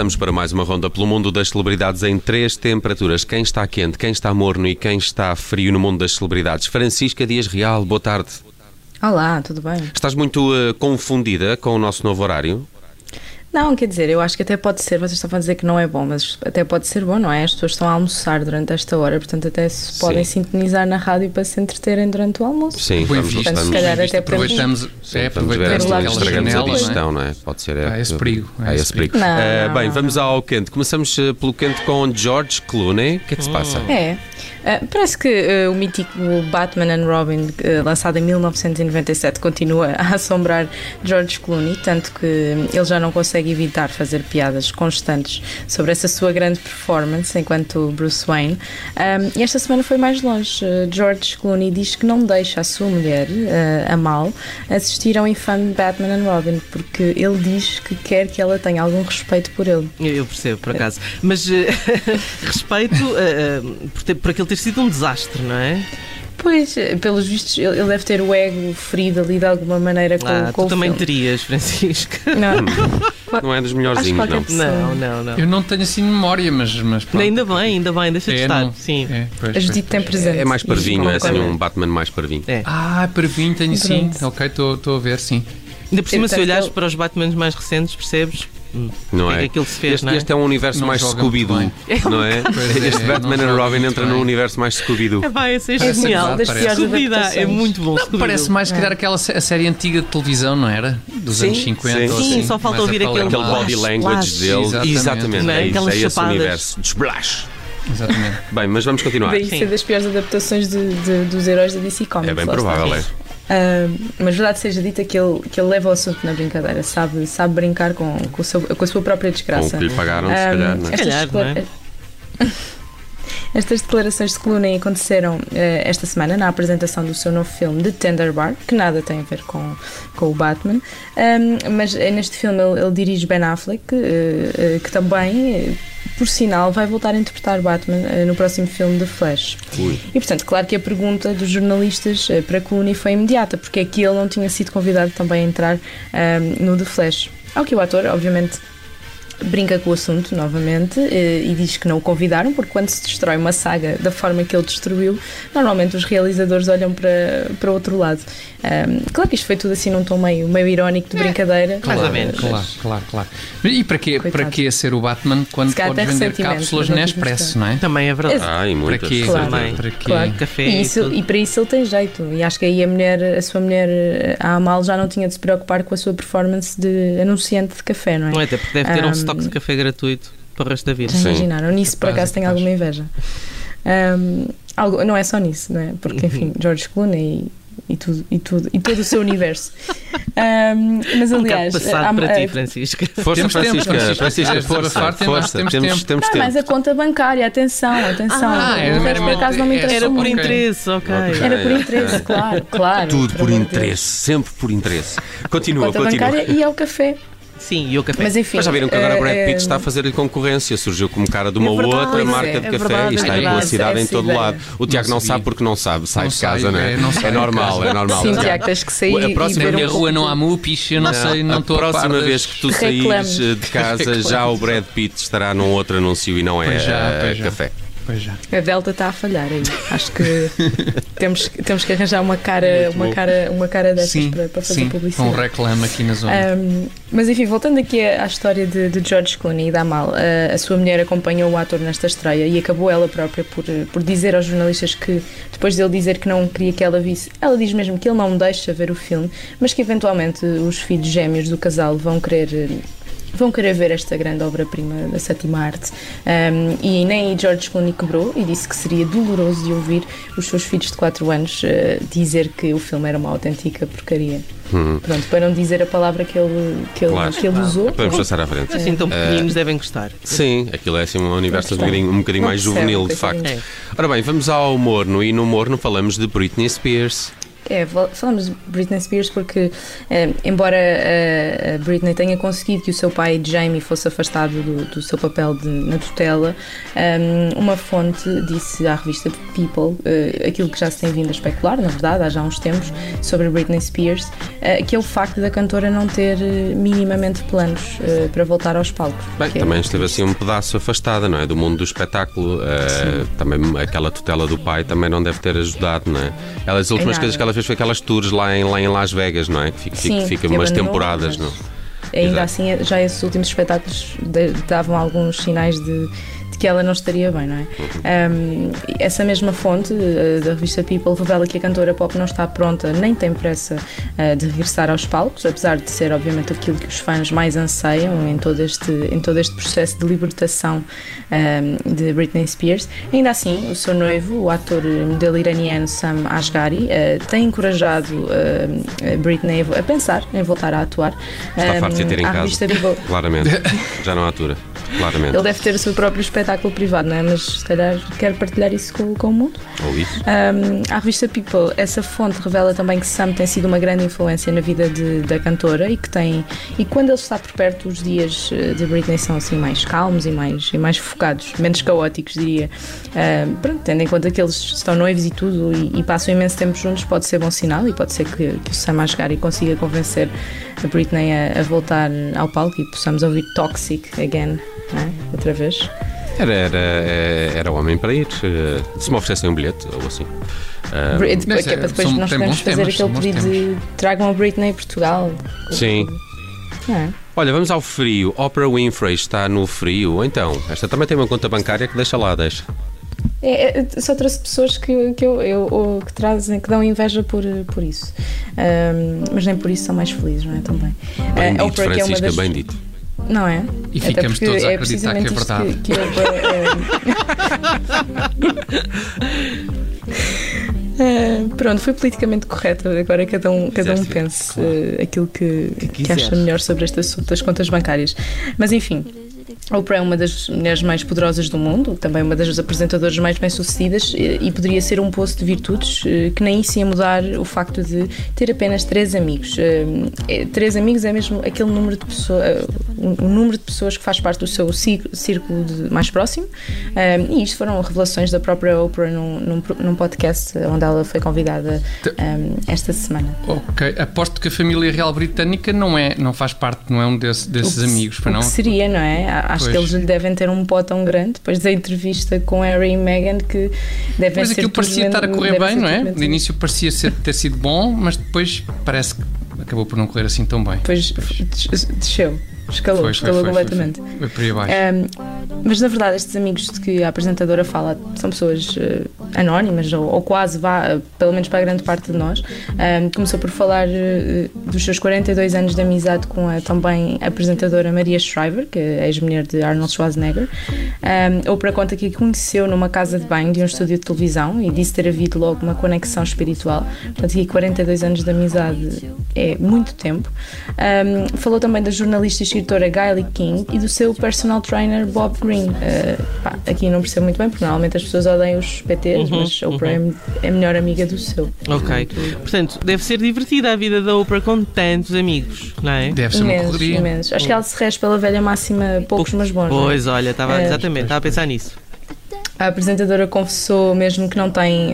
Estamos para mais uma ronda pelo mundo das celebridades em três temperaturas. Quem está quente, quem está morno e quem está frio no mundo das celebridades. Francisca Dias Real, boa tarde. Olá, tudo bem? Estás muito uh, confundida com o nosso novo horário? Não, quer dizer, eu acho que até pode ser, vocês estavam a dizer que não é bom, mas até pode ser bom, não é? As pessoas estão a almoçar durante esta hora, portanto até se podem Sim. sintonizar na rádio para se entreterem durante o almoço. Sim, visto. vamos, Se calhar até para aproveitamos, é, aproveitamos estragamos a janela, não é? digestão, não é? Pode ser. Há esse perigo, Há esse perigo. Não, Uh, não, bem, não. vamos ao quente. Começamos uh, pelo quente com George Clooney. O que é que se passa? É. Ah, parece que ah, o mítico Batman and Robin, ah, lançado em 1997, continua a assombrar George Clooney, tanto que ele já não consegue evitar fazer piadas constantes sobre essa sua grande performance enquanto Bruce Wayne. E esta semana foi mais longe. George Clooney diz que não deixa a sua mulher, a Mal, assistir ao infame Batman and Robin, porque ele diz que quer que ela tenha algum respeito por ele. Eu percebo, por acaso. Mas eh, respeito eh, eh, por, ter- por aquele ter sido um desastre, não é? Pois, pelos vistos, ele deve ter o ego ferido ali de alguma maneira com, Ah, com tu o também filme. terias, Francisco. Não, Não é dos melhorzinhos, não. Não, não, não. Eu não tenho assim memória, mas, mas pronto. Ainda bem, ainda bem, deixa de É, estar. não- Sim. É, pois, A pois, Judite tem presente. É mais parvinho, é assim um Batman mais parvinho. É. Ah, parvinho, tenho sim. Ok, estou a ver, sim. Ainda por cima, se olhares para os Batmans mais recentes, percebes Não o que é é? que aquilo se fez, este, não é? este é um universo Não mais Scooby-Doo, não é? É, Este não Batman and Robin entra bem. num universo mais Scooby-Doo. É pá, esse é genial. Scooby-Doo é muito bom. Não, parece mais, se calhar, aquela sé- a série antiga de televisão, não era? Dos Sim, anos 50 sim. ou Sim, assim. só falta ouvir aquele- Aquele body language dele. Exatamente. Exatamente. Não é? É, isso, Aquelas é esse universo. Splash. Exatamente. Bem, mas vamos continuar. Daí ser das piores adaptações de- de- dos heróis da DC Comics. É bem provável, é. Mas verdade seja dita que ele, que ele leva o assunto na brincadeira, sabe, sabe brincar com, com, o seu- com a sua própria Com o desgraça. que lhe pagaram, se Ah, calhar, não é? calhar, não é? Estas declarações de Clooney aconteceram eh, esta semana na apresentação do seu novo filme The Tender Bar, que nada tem a ver com, com o Batman, Ahm, mas eh, neste filme ele, ele dirige Ben Affleck, eh, eh, que também, por sinal, vai voltar a interpretar Batman eh, no próximo filme The Flash. Ui. E portanto, claro que a pergunta dos jornalistas eh, para Clooney foi imediata, porque é que ele não tinha sido convidado também a entrar ahm, no The Flash. Ao que o ator, obviamente, brinca com o assunto novamente eh, e diz que não o convidaram, porque quando se destrói uma saga da forma que ele destruiu, normalmente os realizadores olham para, para outro lado. Ahm, claro que isto foi tudo assim num tom meio, meio irónico de brincadeira. Mais ou menos. Claro, claro, claro. E para quê, Coitado. para quê ser o Batman quando Se calhar podes tem vender cápsulas Nespresso, tive não é? Também é verdade. Ai, Para muitas. quê? Claro. Também. Para quê? Claro. Café E, e isso- tudo. e para isso ele tem jeito. E acho que aí a mulher, a sua mulher, eh, a Amal, já não tinha de se preocupar com a sua performance de anunciante de café, não é? Não é? Até porque deve ter um Ahm, estoque de café gratuito para o resto da vida. Já imaginaram? Nisso, por acaso, tenho capaz. alguma inveja. Ahm, algo, não é só nisso, não é? Porque, enfim, George Clooney e, tudo, e, tudo, e todo o seu universo. Mas, Um bocado aliás, passado há- para ti, Francisco. Força, Temos tempo, Francisca. Francisco. Francisca, força. Força. temos Temos tempo. temos Não, tempo. mas a conta bancária, atenção, atenção. Ah, era por acaso, não me interessa Era por interesse, ok. Era por interesse, claro, claro. Tudo por interesse. Sempre por interesse. Continua, Conta continua. bancária e ao café. Sim, e o café. Mas enfim. Mas já viram que agora o Brad eh, Pitt está a fazer-lhe concorrência. Surgiu como cara de uma É verdade, outra pois marca é, de é café verdade, e está é aí pela verdade, cidade em todo ideia. lado. O Tiago não, Não sabe porque não sabe. Sai Não de casa, sei, não é? é, não É normal, é normal. Sim, Tiago. Tens que sair A e próxima um minha pouco rua não há mupis, eu não, sei, não a estou a par próxima vez que tu saíres eh, de casa, já o Brad Pitt estará num outro anúncio e não é Pois já, eh, pois já. café. Pois já. A Delta está a falhar aí. Acho que temos, temos que arranjar uma cara, uma cara, uma cara dessas Sim, para, para fazer sim, publicidade. um reclame aqui na zona. Um, mas enfim, voltando aqui à à história de, de George Clooney e da Amal, a, a sua mulher acompanhou o ator nesta estreia e acabou ela própria por, eh, por dizer aos jornalistas que, depois dele dizer que não queria que ela visse, ela diz mesmo que ele não deixa ver o filme, mas que eventualmente os filhos gêmeos do casal vão querer eh, vão querer ver esta grande obra-prima da sétima arte. Um, e nem George Clooney quebrou e disse que seria doloroso de ouvir os seus filhos de 4 anos uh, dizer que o filme era uma autêntica porcaria. Hum. Pronto, para não dizer a palavra que ele, que ele, claro. que ele usou. Podemos passar à frente. Assim, tão pequeninos uh, devem gostar. Sim, aquilo é assim um universo um bocadinho, um bocadinho mais juvenil, de facto. É. Ora bem, vamos ao morno e no morno falamos de Britney Spears. É, falamos de Britney Spears porque, eh, embora a, a, Britney tenha conseguido que o seu pai, Jamie, fosse afastado do, do seu papel de, na tutela, um, ehm, uma fonte disse à revista People uh, aquilo que já se tem vindo a especular, na verdade, há já uns tempos, sobre Britney Spears, uh, que é o facto da cantora não ter minimamente planos uh, para voltar aos palcos. Bem, é também é esteve assim um pedaço afastada, não é? Do mundo do espetáculo. também aquela tutela do pai também não deve ter ajudado, não é? Ela, as últimas é coisas que ela fez foi aquelas tours lá em, lá em Las Vegas, não é? Que fica, Sim, fica umas temporadas, não? Ainda Exato. assim, já esses últimos espetáculos davam alguns sinais de que ela não estaria bem, não é? Um, essa mesma fonte uh, da revista People revela que a cantora pop não está pronta nem tem pressa uh, de regressar aos palcos, apesar de ser obviamente aquilo que os fãs mais anseiam em todo este, em todo este processo de libertação um, de Britney Spears. Ainda assim, o seu noivo, o ator modelo iraniano Sam Asghari, uh, tem encorajado Britney a pensar em voltar a atuar. Está um, farto de ter em casa, claramente, já não atura. Claramente. Ele deve ter o seu próprio espetáculo privado, não é? Mas se calhar quer partilhar isso com, com o mundo. Ou isso. Um, a revista People, essa fonte revela também que Sam tem sido uma grande influência na vida de, da cantora e que tem. E quando ele está por perto, os dias eh, de Britney são assim mais calmos e mais, e mais focados, menos caóticos, diria. Um, pronto, tendo em conta que eles estão noivos e tudo e, e, passam imenso tempo juntos, pode ser bom sinal e pode ser que, que o Sam a chegar e consiga convencer a Britney a, a voltar ao palco e possamos ouvir Toxic again é? outra vez. Era, era, eh, era homem para ir. Eh, se me oferecessem um bilhete ou assim. Um, é, depois, é, depois são, nós podemos fazer temas, aquele pedido de tragam a Britney em Portugal. Sim. É. Olha, vamos ao frio. Oprah Winfrey está no frio. Então, esta também tem uma conta bancária que deixa lá, deixa. É, é só trouxe pessoas que, que, eu, eu, que trazem, que dão inveja por, por isso. Um, mas nem por isso são mais felizes, não é? Também. Bem dito, Francisca, é uma das... bem dito. Não é? E ficamos todos a é acreditar que é verdade. Que, que eu, é, pronto, foi politicamente correto. Agora cada um, cada um pense claro. uh, aquilo que, que, que acha melhor sobre este assunto das contas bancárias. Mas enfim, Oprah é uma das mulheres mais poderosas do mundo, também uma das apresentadoras mais bem-sucedidas e poderia ser um poço de virtudes eh, que nem isso ia mudar o facto de ter apenas três amigos. Eh, é, três amigos é mesmo aquele número de pessoas, o número de pessoas que faz parte do seu círculo mais próximo e isto foram revelações da própria Oprah num, num, num podcast onde ela foi convidada esta semana. Ok, aposto que a família real britânica não é, não faz parte, não é um desse, desses o, amigos, para não? seria, não é? Acho pois. que eles lhe devem ter um pó tão grande depois da entrevista com Harry e Meghan que devem pois ser. aquilo parecia estar a correr bem, não é? No início parecia ser, ter sido bom, mas depois parece que acabou por não correr assim tão bem. Depois desceu escalou, foi, escalou foi, completamente. Foi, foi, por abaixo. Um, mas na verdade, estes amigos de que a apresentadora fala são pessoas uh, anónimas, ou, ou, quase vá, uh, pelo menos para a grande parte de nós. Um, começou por falar uh, dos seus 42 anos de amizade com a também apresentadora Maria Shriver, que é ex-mulher de Arnold Schwarzenegger. Um, para conta que a conheceu numa casa de banho de um estúdio de televisão e disse ter havido logo uma conexão espiritual. Portanto, aqui 42 anos de amizade é muito tempo. Falou também da jornalista e escritora Gayle King e do seu personal trainer Bob Green. Uh, pá, aqui não percebo muito bem, porque normalmente as pessoas odeiam os PTs, uhum, mas a Oprah uhum. é a melhor amiga do seu. Ok. Portanto, deve ser divertida a vida da Oprah com tantos amigos, não é? Deve ser imensos, uma correria. Imensos. Acho que ela se rege pela velha máxima poucos, mas bons. É? Pois, olha, estava, uh, exatamente, estava a pensar nisso. A apresentadora confessou mesmo que não tem uh,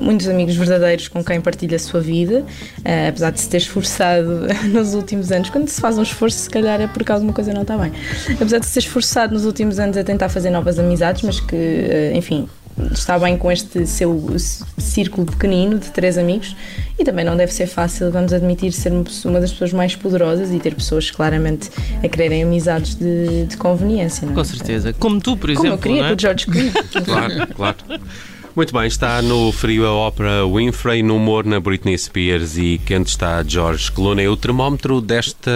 muitos amigos verdadeiros com quem partilha a sua vida, uh, apesar de se ter esforçado nos últimos anos. Quando se faz um esforço, se calhar é porque alguma coisa não está bem. Apesar de se ter esforçado nos últimos anos a tentar fazer novas amizades, mas que, uh, enfim, está bem com este seu círculo pequenino de três amigos e também não deve ser fácil, vamos admitir, ser uma das pessoas mais poderosas e ter pessoas claramente a quererem amizades de, de conveniência. Não? É? Com certeza. Como tu, por exemplo. Como eu queria é? com o George Clooney. claro, claro. Muito bem, está no frio a ópera Winfrey, no humor na Britney Spears e quente está George Clooney. O termómetro desta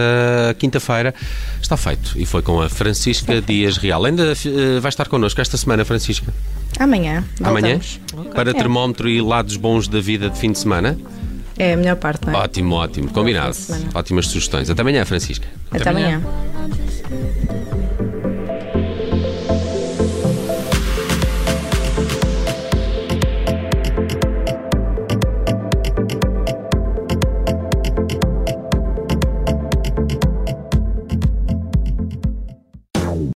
quinta-feira está feito e foi com a Francisca Dias Real. Ainda uh, vai estar connosco esta semana, Francisca? Amanhã. Amanhã? Okay. Para é. termómetro e lados bons da vida de fim de semana? É a melhor parte, não é? Ótimo, ótimo. Combinado. Ótimas sugestões. Até amanhã, Francisca. Até, Até amanhã. amanhã.